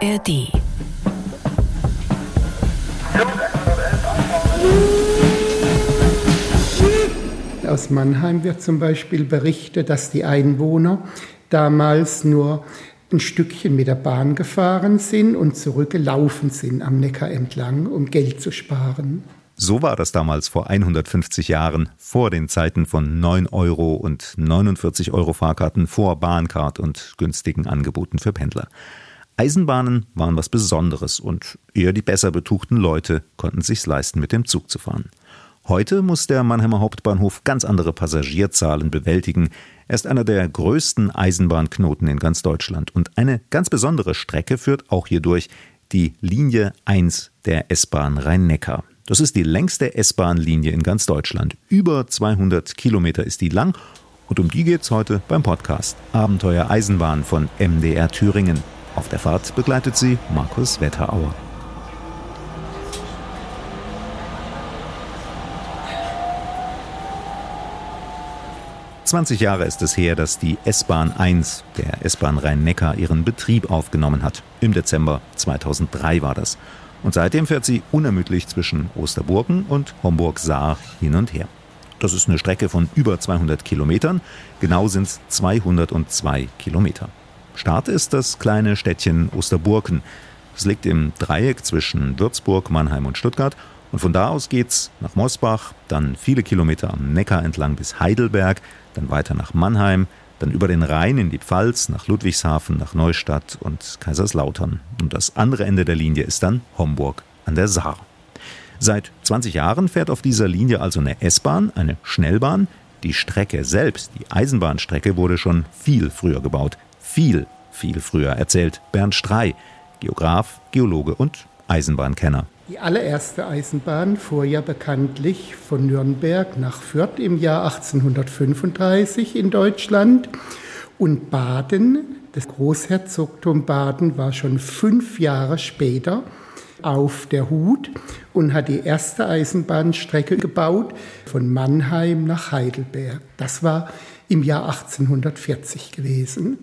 ARD. Aus Mannheim wird zum Beispiel berichtet, dass die Einwohner damals nur ein Stückchen mit der Bahn gefahren sind und zurückgelaufen sind am Neckar entlang, um Geld zu sparen. So war das damals vor 150 Jahren, vor den Zeiten von 9 Euro und 49 Euro Fahrkarten, vor Bahncard und günstigen Angeboten für Pendler. Eisenbahnen waren was Besonderes und eher die besser betuchten Leute konnten sich's leisten, mit dem Zug zu fahren. Heute muss der Mannheimer Hauptbahnhof ganz andere Passagierzahlen bewältigen. Er ist einer der größten Eisenbahnknoten in ganz Deutschland und eine ganz besondere Strecke führt auch hier durch, die Linie 1 der S-Bahn Rhein-Neckar. Das ist die längste S-Bahn-Linie in ganz Deutschland. Über 200 Kilometer ist die lang und um die geht's heute beim Podcast Abenteuer Eisenbahn von MDR Thüringen. Auf der Fahrt begleitet sie Markus Wetterauer. Zwanzig Jahre ist es her, dass die S-Bahn 1 der S-Bahn Rhein-Neckar ihren Betrieb aufgenommen hat. Im Dezember 2003 war das. Und seitdem fährt sie unermüdlich zwischen Osterburgen und Homburg-Saar hin und her. Das ist eine Strecke von über 200 Kilometern. Genau sind es 202 Kilometer. Start ist das kleine Städtchen Osterburgen. Es liegt im Dreieck zwischen Würzburg, Mannheim und Stuttgart. Und von da aus geht's nach Mosbach, dann viele Kilometer am Neckar entlang bis Heidelberg, dann weiter nach Mannheim, dann über den Rhein in die Pfalz, nach Ludwigshafen, nach Neustadt und Kaiserslautern. Und das andere Ende der Linie ist dann Homburg an der Saar. Seit 20 Jahren fährt auf dieser Linie also eine S-Bahn, eine Schnellbahn. Die Strecke selbst, die Eisenbahnstrecke, wurde schon viel früher gebaut. Viel, viel früher, erzählt Bernd Strei, Geograf, Geologe und Eisenbahnkenner. Die allererste Eisenbahn fuhr ja bekanntlich von Nürnberg nach Fürth im Jahr 1835 in Deutschland. Und Baden, das Großherzogtum Baden, war schon fünf Jahre später auf der Hut und hat die erste Eisenbahnstrecke gebaut von Mannheim nach Heidelberg. Das war im Jahr 1840 gewesen.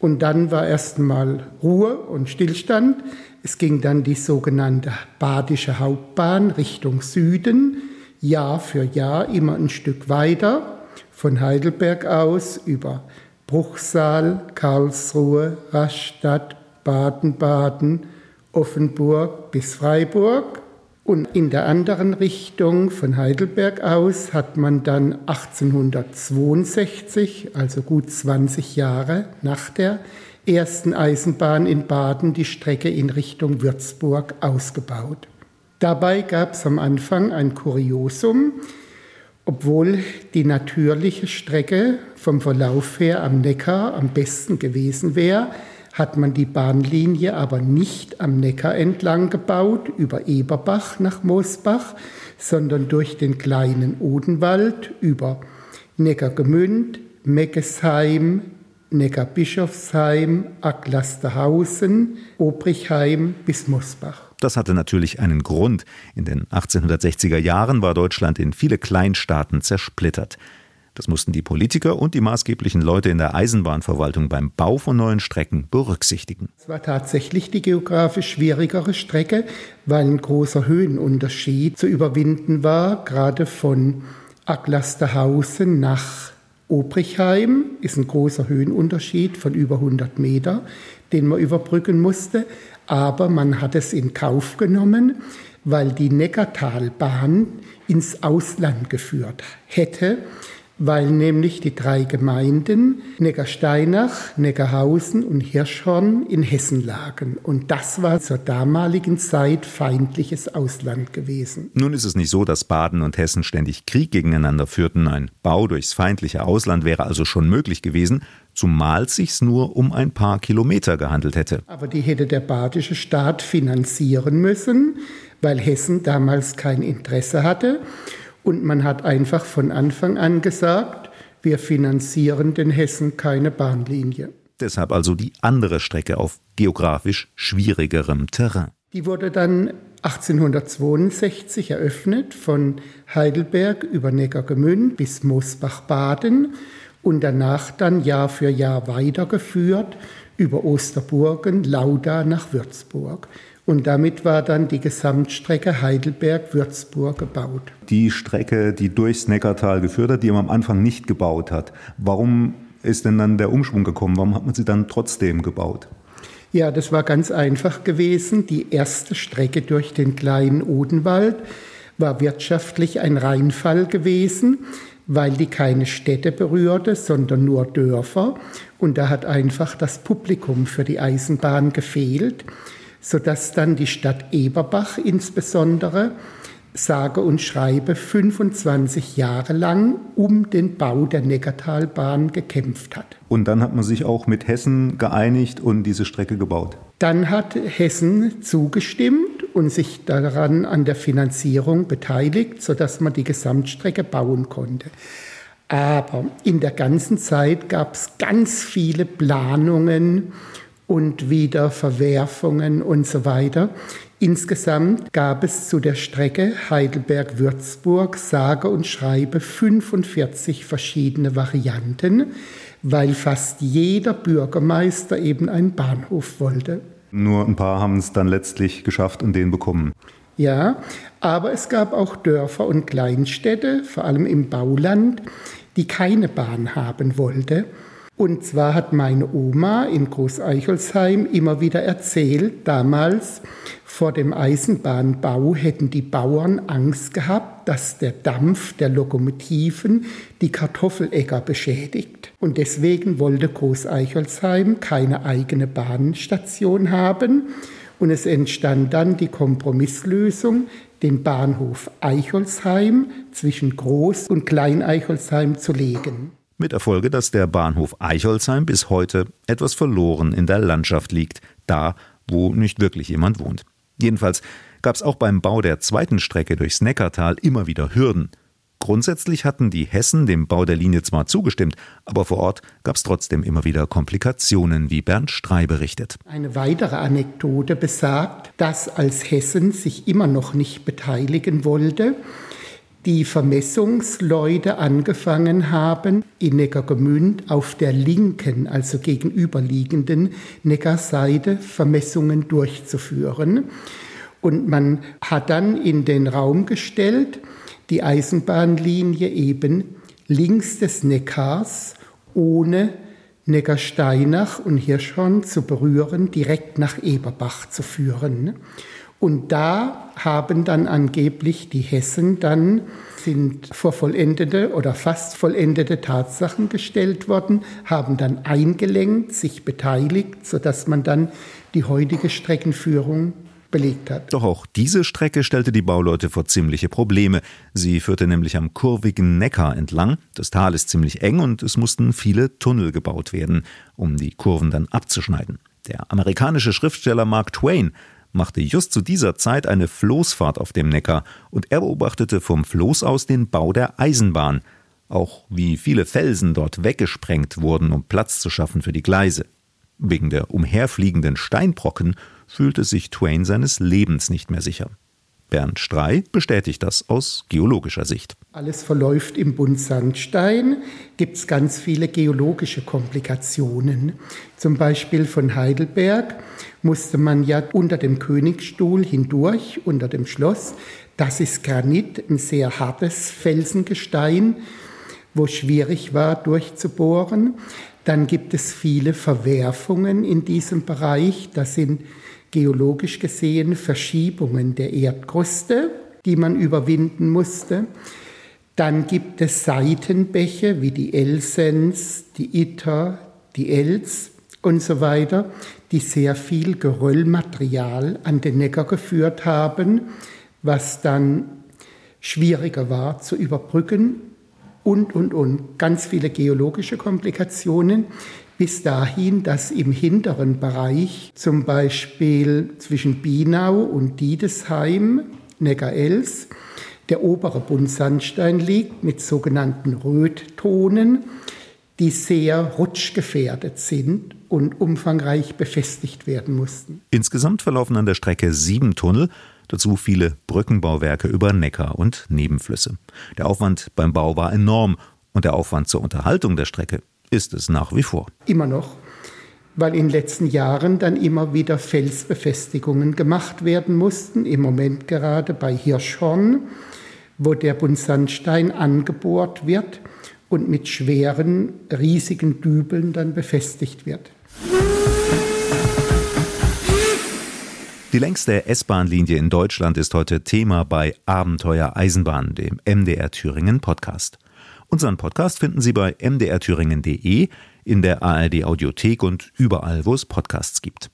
Und dann war erstmal Ruhe und Stillstand. Es ging dann die sogenannte Badische Hauptbahn Richtung Süden, Jahr für Jahr immer ein Stück weiter, von Heidelberg aus über Bruchsal, Karlsruhe, Rastatt, Baden-Baden, Offenburg bis Freiburg. Und in der anderen Richtung von Heidelberg aus hat man dann 1862, also gut 20 Jahre nach der ersten Eisenbahn in Baden die Strecke in Richtung Würzburg ausgebaut. Dabei gab es am Anfang ein Kuriosum. Obwohl die natürliche Strecke vom Verlauf her am Neckar am besten gewesen wäre, hat man die Bahnlinie aber nicht am Neckar entlang gebaut, über Eberbach nach Moosbach, sondern durch den kleinen Odenwald über Neckargemünd, Meckesheim, Neckarbischofsheim, Acklasterhausen, Obrichheim bis Mosbach. Das hatte natürlich einen Grund. In den 1860er Jahren war Deutschland in viele Kleinstaaten zersplittert. Das mussten die Politiker und die maßgeblichen Leute in der Eisenbahnverwaltung beim Bau von neuen Strecken berücksichtigen. Es war tatsächlich die geografisch schwierigere Strecke, weil ein großer Höhenunterschied zu überwinden war, gerade von Acklasterhausen nach Obrichheim ist ein großer Höhenunterschied von über 100 Meter, den man überbrücken musste. Aber man hat es in Kauf genommen, weil die Neckartalbahn ins Ausland geführt hätte weil nämlich die drei Gemeinden Neckarsteinach, Neckarhausen und Hirschhorn in Hessen lagen. Und das war zur damaligen Zeit feindliches Ausland gewesen. Nun ist es nicht so, dass Baden und Hessen ständig Krieg gegeneinander führten. Ein Bau durchs feindliche Ausland wäre also schon möglich gewesen, zumal es sich nur um ein paar Kilometer gehandelt hätte. Aber die hätte der badische Staat finanzieren müssen, weil Hessen damals kein Interesse hatte. Und man hat einfach von Anfang an gesagt, wir finanzieren den Hessen keine Bahnlinie. Deshalb also die andere Strecke auf geografisch schwierigerem Terrain. Die wurde dann 1862 eröffnet von Heidelberg über Neckargemünd bis Moosbach-Baden und danach dann Jahr für Jahr weitergeführt über Osterburgen, Lauda nach Würzburg. Und damit war dann die Gesamtstrecke Heidelberg-Würzburg gebaut. Die Strecke, die durchs Neckartal geführt hat, die man am Anfang nicht gebaut hat. Warum ist denn dann der Umschwung gekommen? Warum hat man sie dann trotzdem gebaut? Ja, das war ganz einfach gewesen. Die erste Strecke durch den kleinen Odenwald war wirtschaftlich ein Reinfall gewesen, weil die keine Städte berührte, sondern nur Dörfer. Und da hat einfach das Publikum für die Eisenbahn gefehlt, sodass dann die Stadt Eberbach insbesondere sage und schreibe 25 Jahre lang um den Bau der Neckartalbahn gekämpft hat. Und dann hat man sich auch mit Hessen geeinigt und diese Strecke gebaut. Dann hat Hessen zugestimmt und sich daran an der Finanzierung beteiligt, sodass man die Gesamtstrecke bauen konnte. Aber in der ganzen Zeit gab es ganz viele Planungen und wieder Verwerfungen und so weiter. Insgesamt gab es zu der Strecke Heidelberg-Würzburg sage und schreibe 45 verschiedene Varianten, weil fast jeder Bürgermeister eben einen Bahnhof wollte. Nur ein paar haben es dann letztlich geschafft und den bekommen. Ja, aber es gab auch Dörfer und Kleinstädte, vor allem im Bauland, die keine Bahn haben wollte. Und zwar hat meine Oma in Großeicholsheim immer wieder erzählt, damals vor dem Eisenbahnbau hätten die Bauern Angst gehabt, dass der Dampf der Lokomotiven die Kartoffeläcker beschädigt. Und deswegen wollte Großeicholsheim keine eigene Bahnstation haben. Und es entstand dann die Kompromisslösung, den Bahnhof Eicholsheim zwischen Groß- und Klein-Eicholsheim zu legen mit Erfolge, dass der Bahnhof Eicholsheim bis heute etwas verloren in der Landschaft liegt, da, wo nicht wirklich jemand wohnt. Jedenfalls gab es auch beim Bau der zweiten Strecke durchs Neckartal immer wieder Hürden. Grundsätzlich hatten die Hessen dem Bau der Linie zwar zugestimmt, aber vor Ort gab es trotzdem immer wieder Komplikationen, wie Bernd Strei berichtet. Eine weitere Anekdote besagt, dass als Hessen sich immer noch nicht beteiligen wollte, die Vermessungsleute angefangen haben, in Neckargemünd auf der linken, also gegenüberliegenden Neckarseite Vermessungen durchzuführen. Und man hat dann in den Raum gestellt, die Eisenbahnlinie eben links des Neckars ohne Neckarsteinach und Hirschhorn zu berühren, direkt nach Eberbach zu führen. Und da haben dann angeblich die Hessen dann sind vor vollendete oder fast vollendete Tatsachen gestellt worden, haben dann eingelenkt, sich beteiligt, sodass man dann die heutige Streckenführung belegt hat. Doch auch diese Strecke stellte die Bauleute vor ziemliche Probleme. Sie führte nämlich am kurvigen Neckar entlang. Das Tal ist ziemlich eng und es mussten viele Tunnel gebaut werden, um die Kurven dann abzuschneiden. Der amerikanische Schriftsteller Mark Twain machte just zu dieser Zeit eine Floßfahrt auf dem Neckar und er beobachtete vom Floß aus den Bau der Eisenbahn, auch wie viele Felsen dort weggesprengt wurden, um Platz zu schaffen für die Gleise. Wegen der umherfliegenden Steinbrocken fühlte sich Twain seines Lebens nicht mehr sicher. Bernd Strei bestätigt das aus geologischer Sicht. Alles verläuft im Buntsandstein, gibt es ganz viele geologische Komplikationen. Zum Beispiel von Heidelberg musste man ja unter dem Königsstuhl hindurch, unter dem Schloss. Das ist Granit, ein sehr hartes Felsengestein, wo schwierig war durchzubohren. Dann gibt es viele Verwerfungen in diesem Bereich. Das sind geologisch gesehen Verschiebungen der Erdkruste, die man überwinden musste. Dann gibt es Seitenbäche wie die Elsens, die Itter, die Els und so weiter, die sehr viel Geröllmaterial an den Neckar geführt haben, was dann schwieriger war zu überbrücken und, und, und. Ganz viele geologische Komplikationen bis dahin, dass im hinteren Bereich, zum Beispiel zwischen Bienau und Diedesheim, Neckar-Els, der obere Buntsandstein liegt mit sogenannten Röttonen, die sehr rutschgefährdet sind und umfangreich befestigt werden mussten. Insgesamt verlaufen an der Strecke sieben Tunnel, dazu viele Brückenbauwerke über Neckar und Nebenflüsse. Der Aufwand beim Bau war enorm Und der Aufwand zur Unterhaltung der Strecke ist es nach wie vor. Immer noch, weil in den letzten Jahren dann immer wieder Felsbefestigungen gemacht werden mussten. Im Moment gerade bei Hirschhorn, wo der Buntsandstein angebohrt wird und mit schweren, riesigen Dübeln dann befestigt wird. Die längste S-Bahn-Linie in Deutschland ist heute Thema bei Abenteuer Eisenbahn, dem MDR Thüringen Podcast. Unseren Podcast finden Sie bei mdrthüringen.de, in der ARD Audiothek und überall, wo es Podcasts gibt.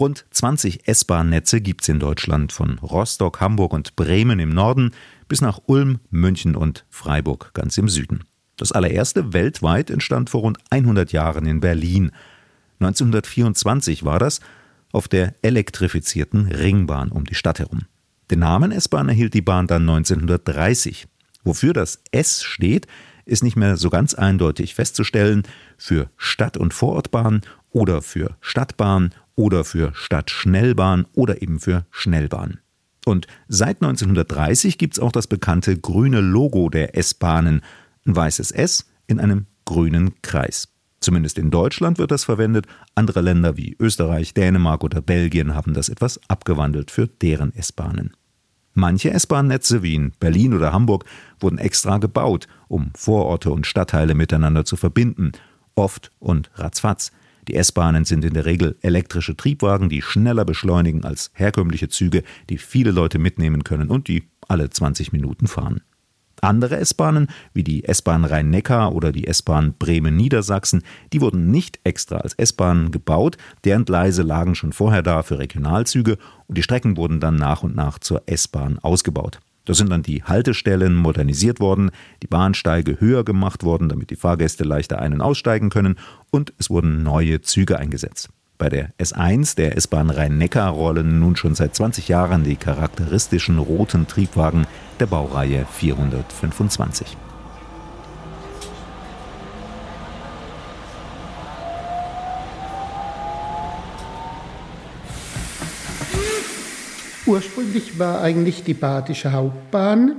Rund 20 S-Bahn-Netze gibt es in Deutschland, von Rostock, Hamburg und Bremen im Norden bis nach Ulm, München und Freiburg ganz im Süden. Das allererste weltweit entstand vor rund 100 Jahren in Berlin. 1924 war das, auf der elektrifizierten Ringbahn um die Stadt herum. Den Namen S-Bahn erhielt die Bahn dann 1930. Wofür das S steht, ist nicht mehr so ganz eindeutig festzustellen. Für Stadt- und Vorortbahn oder für Stadtbahn oder für Stadtschnellbahn oder eben für Schnellbahn. Und seit 1930 gibt es auch das bekannte grüne Logo der S-Bahnen, ein weißes S in einem grünen Kreis. Zumindest in Deutschland wird das verwendet. Andere Länder wie Österreich, Dänemark oder Belgien haben das etwas abgewandelt für deren S-Bahnen. Manche S-Bahn-Netze wie in Berlin oder Hamburg wurden extra gebaut, um Vororte und Stadtteile miteinander zu verbinden, oft und ratzfatz. Die S-Bahnen sind in der Regel elektrische Triebwagen, die schneller beschleunigen als herkömmliche Züge, die viele Leute mitnehmen können und die alle 20 Minuten fahren. Andere S-Bahnen, wie die S-Bahn Rhein-Neckar oder die S-Bahn Bremen-Niedersachsen, die wurden nicht extra als S-Bahnen gebaut, deren Gleise lagen schon vorher da für Regionalzüge und die Strecken wurden dann nach und nach zur S-Bahn ausgebaut. Da sind dann die Haltestellen modernisiert worden, die Bahnsteige höher gemacht worden, damit die Fahrgäste leichter ein- und aussteigen können und es wurden neue Züge eingesetzt. Bei der S1 der S-Bahn Rhein-Neckar rollen nun schon seit 20 Jahren die charakteristischen roten Triebwagen der Baureihe 425. Ursprünglich war eigentlich die Badische Hauptbahn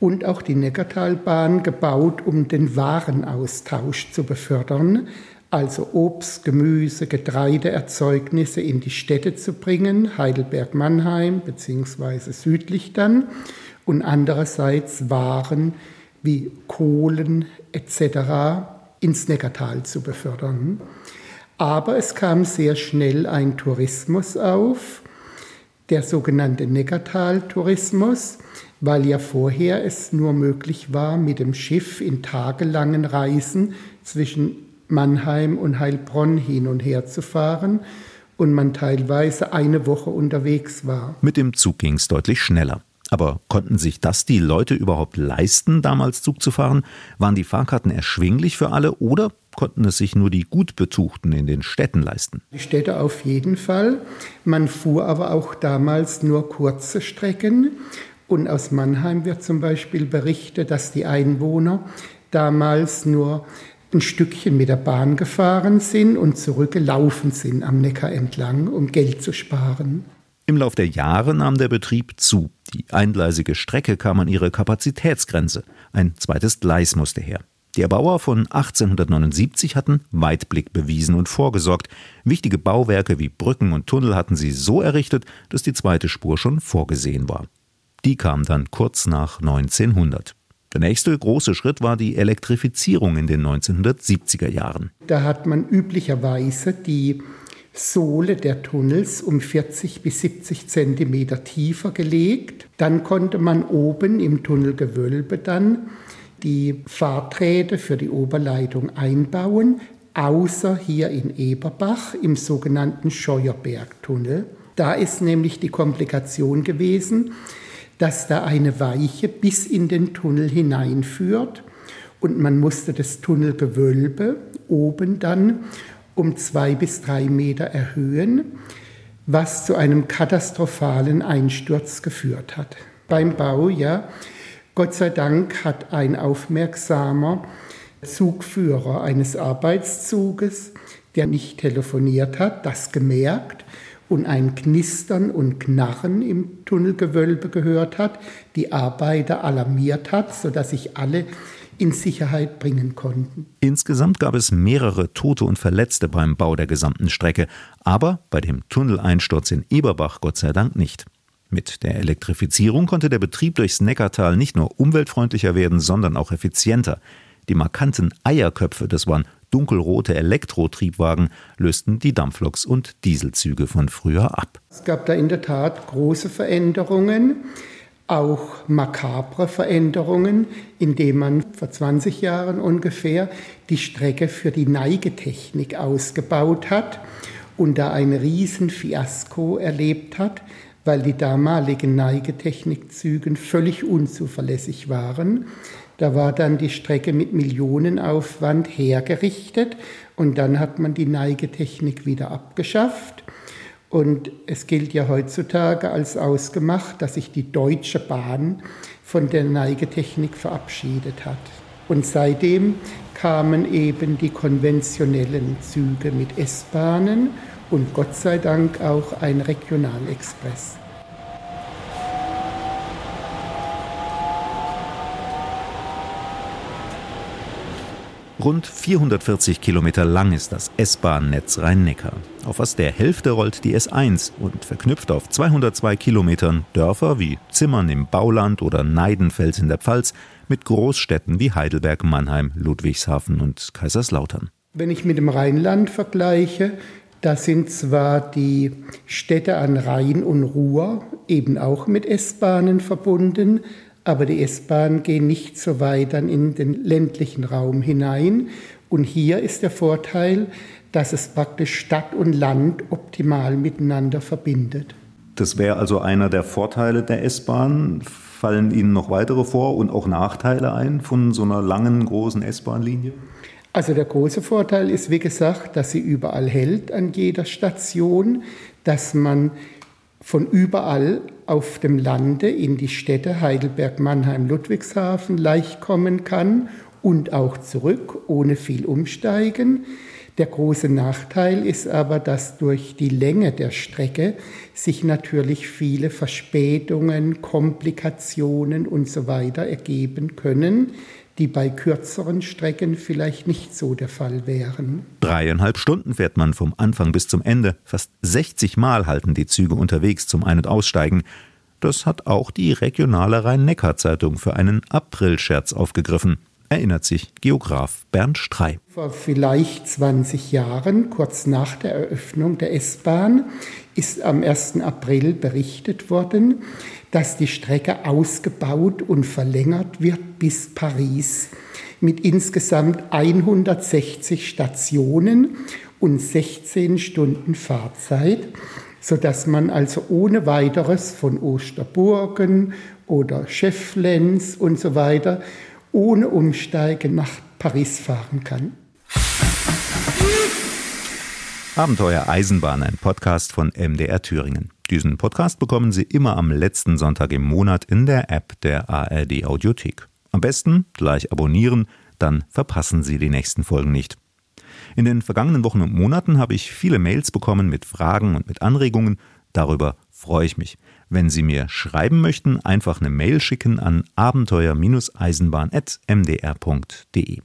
und auch die Neckartalbahn gebaut, um den Warenaustausch zu befördern also Obst, Gemüse, Getreideerzeugnisse in die Städte zu bringen, Heidelberg-Mannheim beziehungsweise südlich dann, und andererseits Waren wie Kohlen etc. ins Neckartal zu befördern. Aber es kam sehr schnell ein Tourismus auf, der sogenannte Neckartal-Tourismus, weil ja vorher es nur möglich war, mit dem Schiff in tagelangen Reisen zwischen Mannheim und Heilbronn hin und her zu fahren und man teilweise eine Woche unterwegs war. Mit dem Zug ging es deutlich schneller. Aber konnten sich das die Leute überhaupt leisten, damals Zug zu fahren? Waren die Fahrkarten erschwinglich für alle oder konnten es sich nur die Gutbetuchten in den Städten leisten? Die Städte auf jeden Fall. Man fuhr aber auch damals nur kurze Strecken. Und aus Mannheim wird zum Beispiel berichtet, dass die Einwohner damals nur ein Stückchen mit der Bahn gefahren sind und zurückgelaufen sind am Neckar entlang, um Geld zu sparen. Im Lauf der Jahre nahm der Betrieb zu. Die eingleisige Strecke kam an ihre Kapazitätsgrenze. Ein zweites Gleis musste her. Die Erbauer von 1879 hatten Weitblick bewiesen und vorgesorgt. Wichtige Bauwerke wie Brücken und Tunnel hatten sie so errichtet, dass die zweite Spur schon vorgesehen war. Die kam dann kurz nach 1900. Der nächste große Schritt war die Elektrifizierung in den 1970er Jahren. Da hat man üblicherweise die Sohle der Tunnels um 40 bis 70 Zentimeter tiefer gelegt. Dann konnte man oben im Tunnelgewölbe dann die Fahrträte für die Oberleitung einbauen, außer hier in Eberbach im sogenannten Scheuerbergtunnel. Da ist nämlich die Komplikation gewesen, dass da eine Weiche bis in den Tunnel hineinführt und man musste das Tunnelgewölbe oben dann um zwei bis drei Meter erhöhen, was zu einem katastrophalen Einsturz geführt hat. Beim Bau, ja, Gott sei Dank hat ein aufmerksamer Zugführer eines Arbeitszuges, der nicht telefoniert hat, das gemerkt und ein Knistern und Knarren im Tunnelgewölbe gehört hat, die Arbeiter alarmiert hat, sodass sich alle in Sicherheit bringen konnten. Insgesamt gab es mehrere Tote und Verletzte beim Bau der gesamten Strecke, aber bei dem Tunneleinsturz in Eberbach Gott sei Dank nicht. Mit der Elektrifizierung konnte der Betrieb durchs Neckartal nicht nur umweltfreundlicher werden, sondern auch effizienter. Die markanten Eierköpfe, das waren dunkelrote Elektrotriebwagen, lösten die Dampfloks und Dieselzüge von früher ab. Es gab da in der Tat große Veränderungen auch makabre Veränderungen, indem man vor 20 Jahren ungefähr die Strecke für die Neigetechnik ausgebaut hat und da ein Riesenfiasko erlebt hat, weil die damaligen Neigetechnikzügen völlig unzuverlässig waren. Da war dann die Strecke mit Millionenaufwand hergerichtet und dann hat man die Neigetechnik wieder abgeschafft. Und es gilt ja heutzutage als ausgemacht, dass sich die Deutsche Bahn von der Neigetechnik verabschiedet hat. Und seitdem kamen eben die konventionellen Züge mit S-Bahnen und Gott sei Dank auch ein Regionalexpress. Rund 440 Kilometer lang ist das S-Bahn-Netz Rhein-Neckar. Auf fast der Hälfte rollt die S1 und verknüpft auf 202 Kilometern Dörfer wie Zimmern im Bauland oder Neidenfels in der Pfalz mit Großstädten wie Heidelberg, Mannheim, Ludwigshafen und Kaiserslautern. Wenn ich mit dem Rheinland vergleiche, da sind zwar die Städte an Rhein und Ruhr eben auch mit S-Bahnen verbunden, aber die S-Bahnen gehen nicht so weit dann in den ländlichen Raum hinein. Und hier ist der Vorteil, dass es praktisch Stadt und Land optimal miteinander verbindet. Das wäre also einer der Vorteile der S-Bahn. Fallen Ihnen noch weitere vor und auch Nachteile ein von so einer langen, großen S-Bahn-Linie? Also der große Vorteil ist, wie gesagt, dass sie überall hält an jeder Station, dass man von überall auf dem Lande in die Städte Heidelberg, Mannheim, Ludwigshafen leicht kommen kann und auch zurück ohne viel Umsteigen. Der große Nachteil ist aber, dass durch die Länge der Strecke sich natürlich viele Verspätungen, Komplikationen und so weiter ergeben können, die bei kürzeren Strecken vielleicht nicht so der Fall wären. Dreieinhalb Stunden fährt man vom Anfang bis zum Ende. Fast 60 Mal halten die Züge unterwegs zum Ein- und Aussteigen. Das hat auch die regionale Rhein-Neckar-Zeitung für einen Aprilscherz aufgegriffen, erinnert sich Geograf Bernd Strei. Vor vielleicht 20 Jahren, kurz nach der Eröffnung der S-Bahn, ist am 1. April berichtet worden, dass die Strecke ausgebaut und verlängert wird bis Paris mit insgesamt 160 Stationen und 16 Stunden Fahrzeit, sodass man also ohne weiteres von Osterburgen oder Schefflenz und so weiter ohne Umsteigen nach Paris fahren kann. Abenteuer Eisenbahn, ein Podcast von MDR Thüringen. Diesen Podcast bekommen Sie immer am letzten Sonntag im Monat in der App der ARD Audiothek. Am besten gleich abonnieren, dann verpassen Sie die nächsten Folgen nicht. In den vergangenen Wochen und Monaten habe ich viele Mails bekommen mit Fragen und mit Anregungen. Darüber freue ich mich. Wenn Sie mir schreiben möchten, einfach eine Mail schicken an abenteuer-eisenbahn.mdr.de.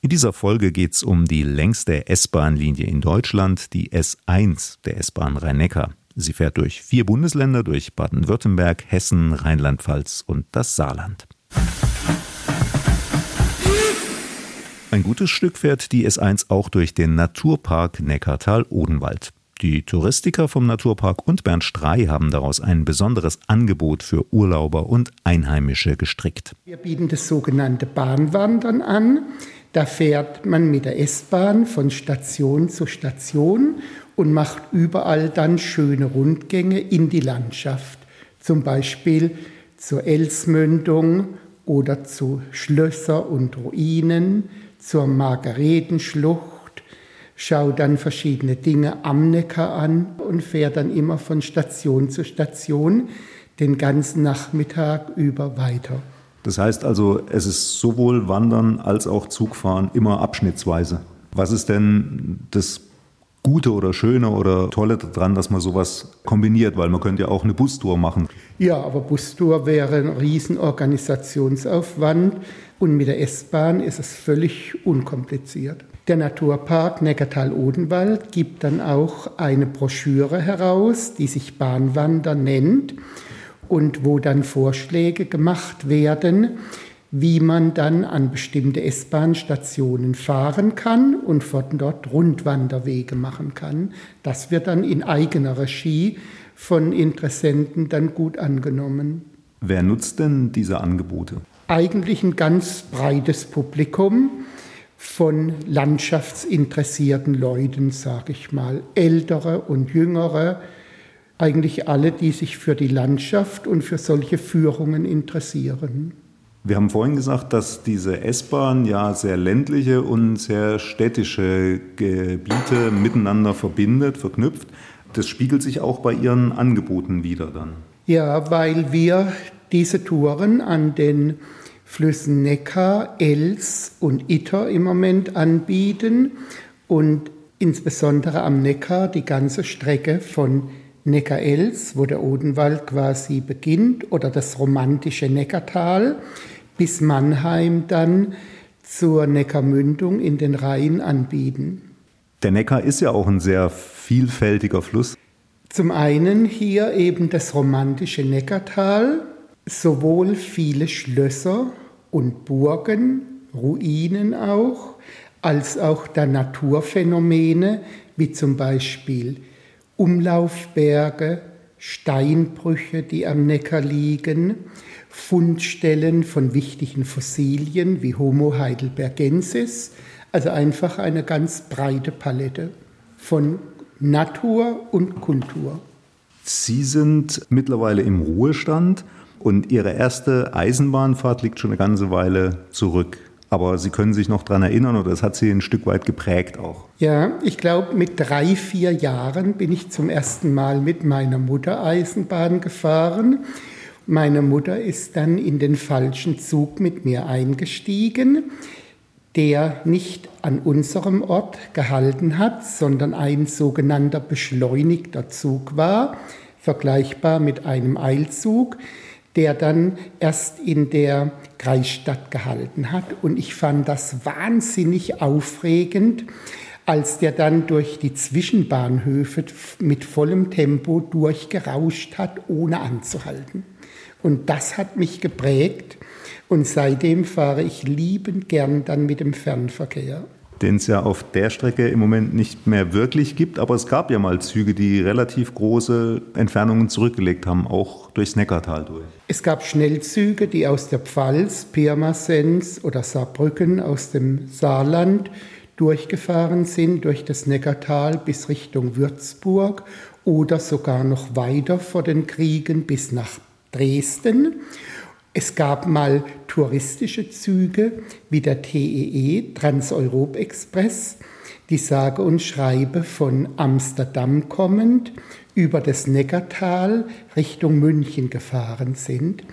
In dieser Folge geht es um die längste S-Bahn-Linie in Deutschland, die S1 der S-Bahn Rhein-Neckar. Sie fährt durch vier Bundesländer, durch Baden-Württemberg, Hessen, Rheinland-Pfalz und das Saarland. Ein gutes Stück fährt die S1 auch durch den Naturpark Neckartal-Odenwald. Die Touristiker vom Naturpark und Bernd Strei haben daraus ein besonderes Angebot für Urlauber und Einheimische gestrickt. Wir bieten das sogenannte Bahnwandern an. Da fährt man mit der S-Bahn von Station zu Station und macht überall dann schöne Rundgänge in die Landschaft. Zum Beispiel zur Elsmündung oder zu Schlösser und Ruinen, zur Margaretenschlucht, schaut dann verschiedene Dinge am Neckar an und fährt dann immer von Station zu Station den ganzen Nachmittag über weiter. Das heißt also, es ist sowohl Wandern als auch Zugfahren immer abschnittsweise. Was ist denn das Gute oder Schöne oder Tolle daran, dass man sowas kombiniert? Weil man könnte ja auch eine Bustour machen. Ja, aber Bustour wäre ein Riesenorganisationsaufwand und mit der S-Bahn ist es völlig unkompliziert. Der Naturpark Neckartal-Odenwald gibt dann auch eine Broschüre heraus, die sich Bahnwander nennt und wo dann Vorschläge gemacht werden, wie man dann an bestimmte S-Bahn-Stationen fahren kann und von dort Rundwanderwege machen kann. Das wird dann in eigener Regie von Interessenten dann gut angenommen. Wer nutzt denn diese Angebote? Eigentlich ein ganz breites Publikum von landschaftsinteressierten Leuten, sage ich mal, ältere und jüngere, eigentlich alle, die sich für die Landschaft und für solche Führungen interessieren. Wir haben vorhin gesagt, dass diese S-Bahn ja sehr ländliche und sehr städtische Gebiete miteinander verbindet, verknüpft. Das spiegelt sich auch bei Ihren Angeboten wieder dann. Ja, weil wir diese Touren an den Flüssen Neckar, Els und Itter im Moment anbieten und insbesondere am Neckar die ganze Strecke von Neckar-Els, wo der Odenwald quasi beginnt, oder das romantische Neckartal bis Mannheim dann zur Neckarmündung in den Rhein anbieten. Der Neckar ist ja auch ein sehr vielfältiger Fluss. Zum einen hier eben das romantische Neckartal, sowohl viele Schlösser und Burgen, Ruinen auch, als auch der Naturphänomene, wie zum Beispiel Umlaufberge, Steinbrüche, die am Neckar liegen, Fundstellen von wichtigen Fossilien wie Homo heidelbergensis, also einfach eine ganz breite Palette von Natur und Kultur. Sie sind mittlerweile im Ruhestand und Ihre erste Eisenbahnfahrt liegt schon eine ganze Weile zurück. Aber Sie können sich noch daran erinnern oder es hat Sie ein Stück weit geprägt auch. Ja, ich glaube, mit drei, vier Jahren bin ich zum ersten Mal mit meiner Mutter Eisenbahn gefahren. Meine Mutter ist dann in den falschen Zug mit mir eingestiegen, der nicht an unserem Ort gehalten hat, sondern ein sogenannter beschleunigter Zug war, vergleichbar mit einem Eilzug der dann erst in der Kreisstadt gehalten hat. Und ich fand das wahnsinnig aufregend, als der dann durch die Zwischenbahnhöfe mit vollem Tempo durchgerauscht hat, ohne anzuhalten. Und das hat mich geprägt. Und seitdem fahre ich liebend gern dann mit dem Fernverkehr den es ja auf der Strecke im Moment nicht mehr wirklich gibt. Aber es gab ja mal Züge, die relativ große Entfernungen zurückgelegt haben, auch durchs Neckartal durch. Es gab Schnellzüge, die aus der Pfalz, Pirmasens oder Saarbrücken aus dem Saarland durchgefahren sind, durch das Neckartal bis Richtung Würzburg oder sogar noch weiter vor den Kriegen bis nach Dresden. Es gab mal touristische Züge wie der TEE Transeurope Express, die sage und schreibe von Amsterdam kommend über das Neckartal Richtung München gefahren sind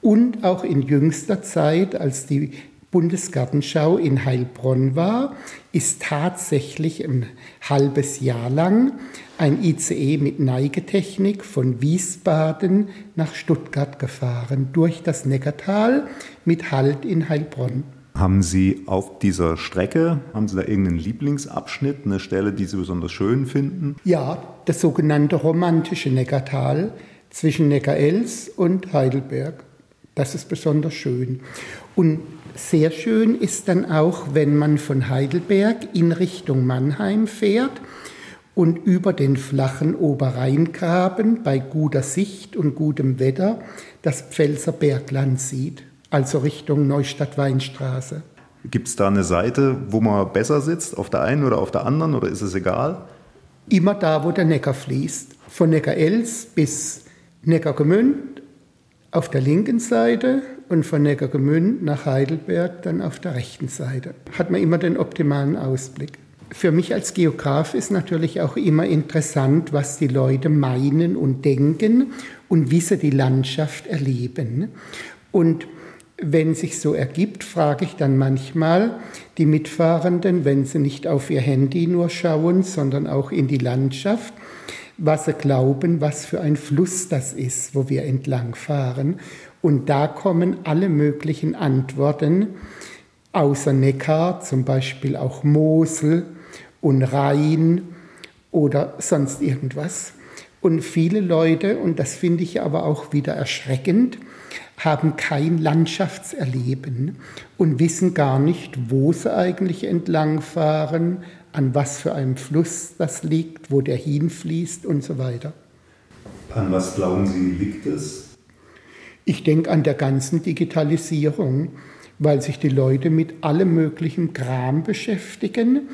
und auch in jüngster Zeit, als die Bundesgartenschau in Heilbronn war, ist tatsächlich ein halbes Jahr lang ein ICE mit Neigetechnik von Wiesbaden nach Stuttgart gefahren, durch das Neckartal mit Halt in Heilbronn. Haben Sie auf dieser Strecke, haben Sie da irgendeinen Lieblingsabschnitt, eine Stelle, die Sie besonders schön finden? Ja, das sogenannte romantische Neckartal zwischen Neckar-Els und Heidelberg. Das ist besonders schön. Und sehr schön ist dann auch, wenn man von Heidelberg in Richtung Mannheim fährt und über den flachen Oberrheingraben bei guter Sicht und gutem Wetter das Pfälzer Bergland sieht, also Richtung Neustadt-Weinstraße. Gibt es da eine Seite, wo man besser sitzt, auf der einen oder auf der anderen, oder ist es egal? Immer da, wo der Neckar fließt. Von Neckar-Els bis Neckargemünd auf der linken Seite und von Neckargemünd nach Heidelberg dann auf der rechten Seite. Hat man immer den optimalen Ausblick. Für mich als Geograf ist natürlich auch immer interessant, was die Leute meinen und denken und wie sie die Landschaft erleben. Und Wenn sich so ergibt, frage ich dann manchmal die Mitfahrenden, wenn sie nicht auf ihr Handy nur schauen, sondern auch in die Landschaft, was sie glauben, was für ein Fluss das ist, wo wir entlangfahren. Und da kommen alle möglichen Antworten, außer Neckar, zum Beispiel auch Mosel und Rhein oder sonst irgendwas. Und viele Leute, und das finde ich aber auch wieder erschreckend, haben kein Landschaftserleben und wissen gar nicht, wo sie eigentlich entlangfahren, an was für einem Fluss das liegt, wo der hinfließt und so weiter. An was glauben Sie, liegt es? Ich denke an der ganzen Digitalisierung, weil sich die Leute mit allem möglichen Kram beschäftigen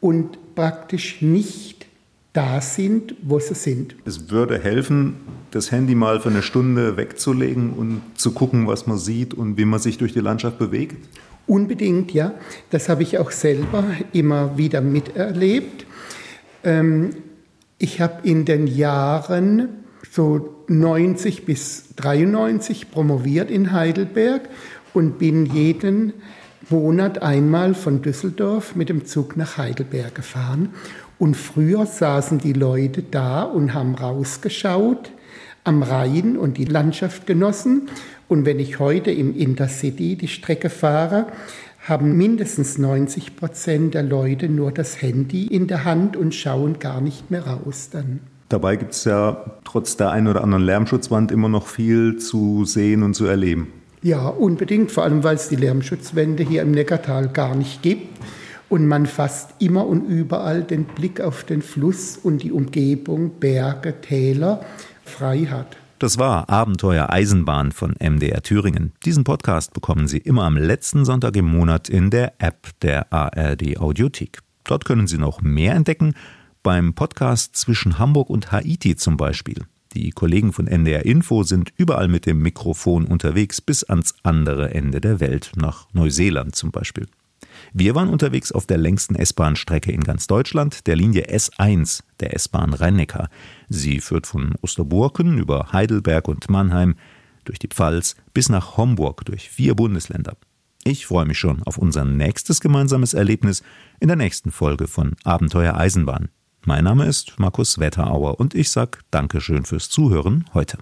und praktisch nicht da sind, wo sie sind. Es würde helfen, das Handy mal für eine Stunde wegzulegen und zu gucken, was man sieht und wie man sich durch die Landschaft bewegt? Unbedingt, ja. Das habe ich auch selber immer wieder miterlebt. Ähm, ich habe in den Jahren so 90 bis 93 promoviert in Heidelberg und bin jeden Monat einmal von Düsseldorf mit dem Zug nach Heidelberg gefahren. Und früher saßen die Leute da und haben rausgeschaut am Rhein und die Landschaft genossen. Und wenn ich heute im Intercity die Strecke fahre, haben mindestens 90 Prozent der Leute nur das Handy in der Hand und schauen gar nicht mehr raus dann. Dabei gibt es ja trotz der einen oder anderen Lärmschutzwand immer noch viel zu sehen und zu erleben. Ja, unbedingt, vor allem weil es die Lärmschutzwände hier im Neckartal gar nicht gibt und man fast immer und überall den Blick auf den Fluss und die Umgebung, Berge, Täler frei hat. Das war Abenteuer Eisenbahn von MDR Thüringen. Diesen Podcast bekommen Sie immer am letzten Sonntag im Monat in der App der ARD Audiothek. Dort können Sie noch mehr entdecken, beim Podcast zwischen Hamburg und Haiti zum Beispiel. Die Kollegen von NDR Info sind überall mit dem Mikrofon unterwegs bis ans andere Ende der Welt, nach Neuseeland zum Beispiel. Wir waren unterwegs auf der längsten S-Bahn-Strecke in ganz Deutschland, der Linie S1 der S-Bahn Rhein-Neckar. Sie führt von Osterburken über Heidelberg und Mannheim durch die Pfalz bis nach Homburg durch vier Bundesländer. Ich freue mich schon auf unser nächstes gemeinsames Erlebnis in der nächsten Folge von Abenteuer Eisenbahn. Mein Name ist Markus Wetterauer und ich sage Dankeschön fürs Zuhören heute.